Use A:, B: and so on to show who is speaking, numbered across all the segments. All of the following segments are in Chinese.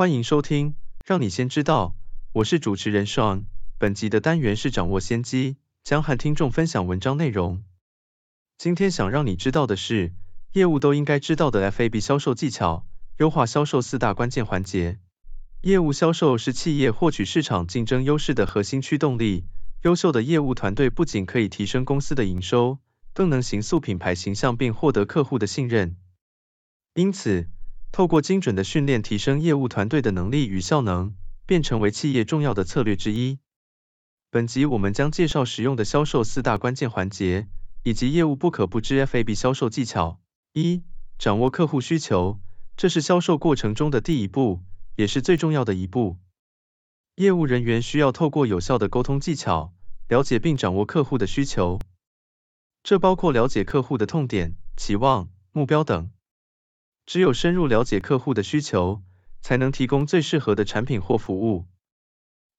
A: 欢迎收听，让你先知道，我是主持人 Sean。本集的单元是掌握先机，将和听众分享文章内容。今天想让你知道的是，业务都应该知道的 FAB 销售技巧，优化销售四大关键环节。业务销售是企业获取市场竞争优势的核心驱动力。优秀的业务团队不仅可以提升公司的营收，更能形塑品牌形象并获得客户的信任。因此，透过精准的训练，提升业务团队的能力与效能，便成为企业重要的策略之一。本集我们将介绍使用的销售四大关键环节，以及业务不可不知 FAB 销售技巧。一、掌握客户需求，这是销售过程中的第一步，也是最重要的一步。业务人员需要透过有效的沟通技巧，了解并掌握客户的需求。这包括了解客户的痛点、期望、目标等。只有深入了解客户的需求，才能提供最适合的产品或服务。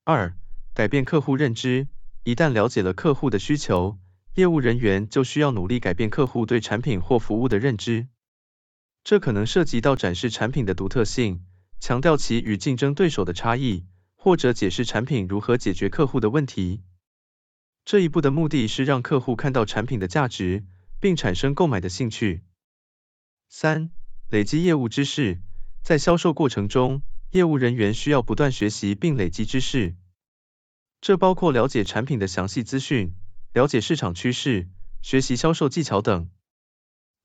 A: 二、改变客户认知。一旦了解了客户的需求，业务人员就需要努力改变客户对产品或服务的认知。这可能涉及到展示产品的独特性，强调其与竞争对手的差异。或者解释产品如何解决客户的问题。这一步的目的是让客户看到产品的价值，并产生购买的兴趣。三、累积业务知识。在销售过程中，业务人员需要不断学习并累积知识。这包括了解产品的详细资讯，了解市场趋势，学习销售技巧等。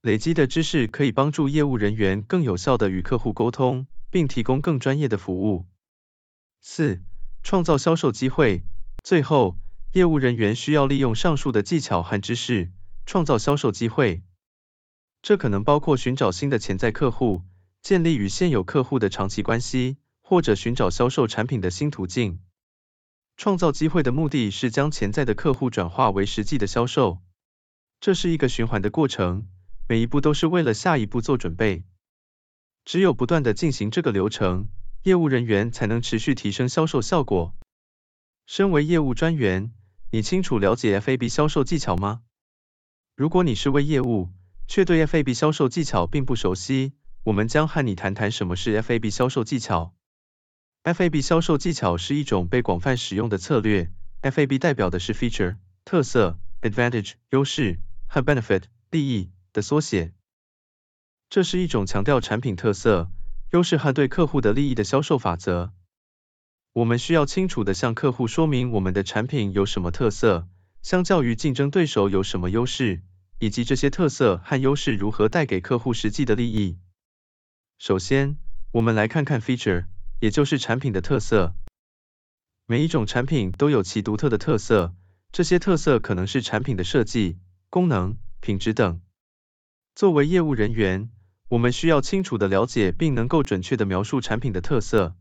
A: 累积的知识可以帮助业务人员更有效地与客户沟通，并提供更专业的服务。四、创造销售机会。最后，业务人员需要利用上述的技巧和知识，创造销售机会。这可能包括寻找新的潜在客户，建立与现有客户的长期关系，或者寻找销售产品的新途径。创造机会的目的是将潜在的客户转化为实际的销售。这是一个循环的过程，每一步都是为了下一步做准备。只有不断的进行这个流程。业务人员才能持续提升销售效果。身为业务专员，你清楚了解 FAB 销售技巧吗？如果你是位业务，却对 FAB 销售技巧并不熟悉，我们将和你谈谈什么是 FAB 销售技巧。FAB 销售技巧是一种被广泛使用的策略。FAB 代表的是 feature 特色、advantage 优势和 benefit 利益的缩写。这是一种强调产品特色。优势和对客户的利益的销售法则。我们需要清楚的向客户说明我们的产品有什么特色，相较于竞争对手有什么优势，以及这些特色和优势如何带给客户实际的利益。首先，我们来看看 feature，也就是产品的特色。每一种产品都有其独特的特色，这些特色可能是产品的设计、功能、品质等。作为业务人员，我们需要清楚的了解并能够准确的描述产品的特色，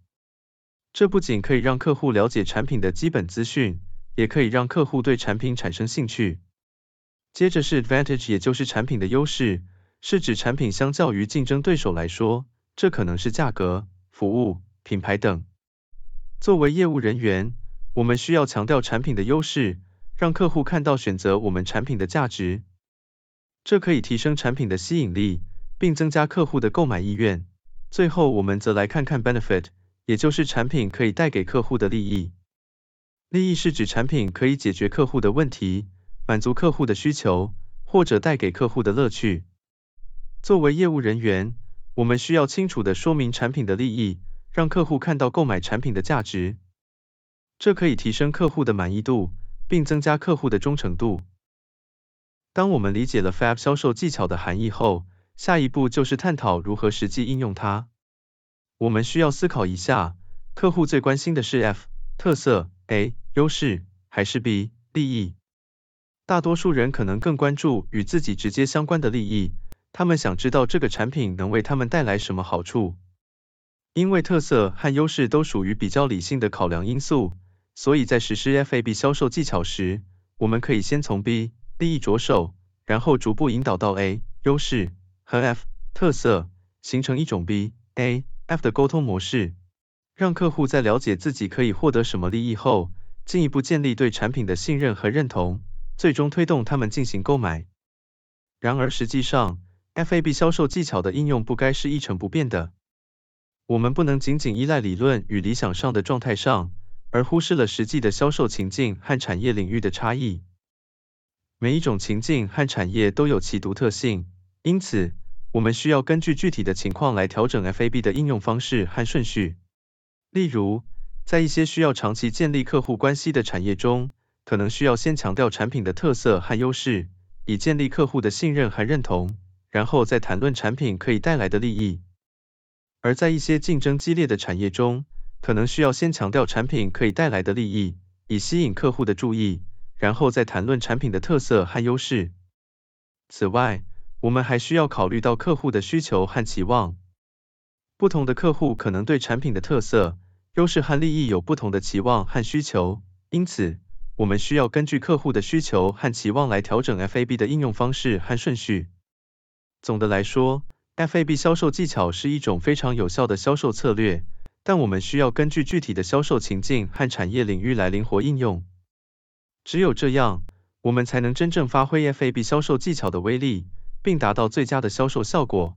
A: 这不仅可以让客户了解产品的基本资讯，也可以让客户对产品产生兴趣。接着是 advantage，也就是产品的优势，是指产品相较于竞争对手来说，这可能是价格、服务、品牌等。作为业务人员，我们需要强调产品的优势，让客户看到选择我们产品的价值，这可以提升产品的吸引力。并增加客户的购买意愿。最后，我们则来看看 benefit，也就是产品可以带给客户的利益。利益是指产品可以解决客户的问题，满足客户的需求，或者带给客户的乐趣。作为业务人员，我们需要清楚的说明产品的利益，让客户看到购买产品的价值。这可以提升客户的满意度，并增加客户的忠诚度。当我们理解了 FAB 销售技巧的含义后，下一步就是探讨如何实际应用它。我们需要思考一下，客户最关心的是 F 特色、A 优势，还是 B 利益？大多数人可能更关注与自己直接相关的利益，他们想知道这个产品能为他们带来什么好处。因为特色和优势都属于比较理性的考量因素，所以在实施 FAB 销售技巧时，我们可以先从 B 利益着手，然后逐步引导到 A 优势和 F 特色，形成一种 B A F 的沟通模式，让客户在了解自己可以获得什么利益后，进一步建立对产品的信任和认同，最终推动他们进行购买。然而实际上，FAB 销售技巧的应用不该是一成不变的。我们不能仅仅依赖理论与理想上的状态上，而忽视了实际的销售情境和产业领域的差异。每一种情境和产业都有其独特性，因此我们需要根据具体的情况来调整 FAB 的应用方式和顺序。例如，在一些需要长期建立客户关系的产业中，可能需要先强调产品的特色和优势，以建立客户的信任和认同，然后再谈论产品可以带来的利益。而在一些竞争激烈的产业中，可能需要先强调产品可以带来的利益，以吸引客户的注意，然后再谈论产品的特色和优势。此外，我们还需要考虑到客户的需求和期望。不同的客户可能对产品的特色、优势和利益有不同的期望和需求，因此，我们需要根据客户的需求和期望来调整 FAB 的应用方式和顺序。总的来说，FAB 销售技巧是一种非常有效的销售策略，但我们需要根据具体的销售情境和产业领域来灵活应用。只有这样，我们才能真正发挥 FAB 销售技巧的威力，并达到最佳的销售效果。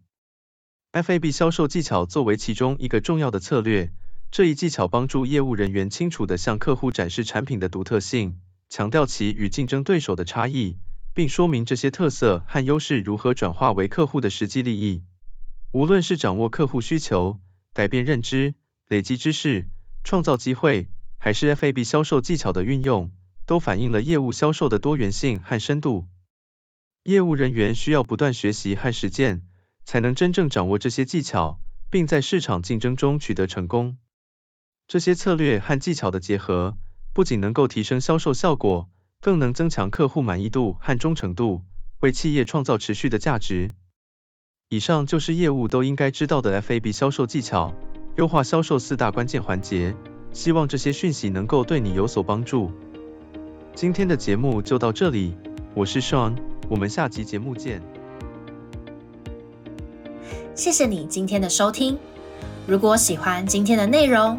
A: FAB 销售技巧作为其中一个重要的策略，这一技巧帮助业务人员清楚地向客户展示产品的独特性，强调其与竞争对手的差异。并说明这些特色和优势如何转化为客户的实际利益。无论是掌握客户需求、改变认知、累积知识、创造机会，还是 FAB 销售技巧的运用，都反映了业务销售的多元性和深度。业务人员需要不断学习和实践，才能真正掌握这些技巧，并在市场竞争中取得成功。这些策略和技巧的结合，不仅能够提升销售效果。更能增强客户满意度和忠诚度，为企业创造持续的价值。以上就是业务都应该知道的 FAB 销售技巧，优化销售四大关键环节。希望这些讯息能够对你有所帮助。今天的节目就到这里，我是 Sean，我们下集节目见。
B: 谢谢你今天的收听。如果喜欢今天的内容，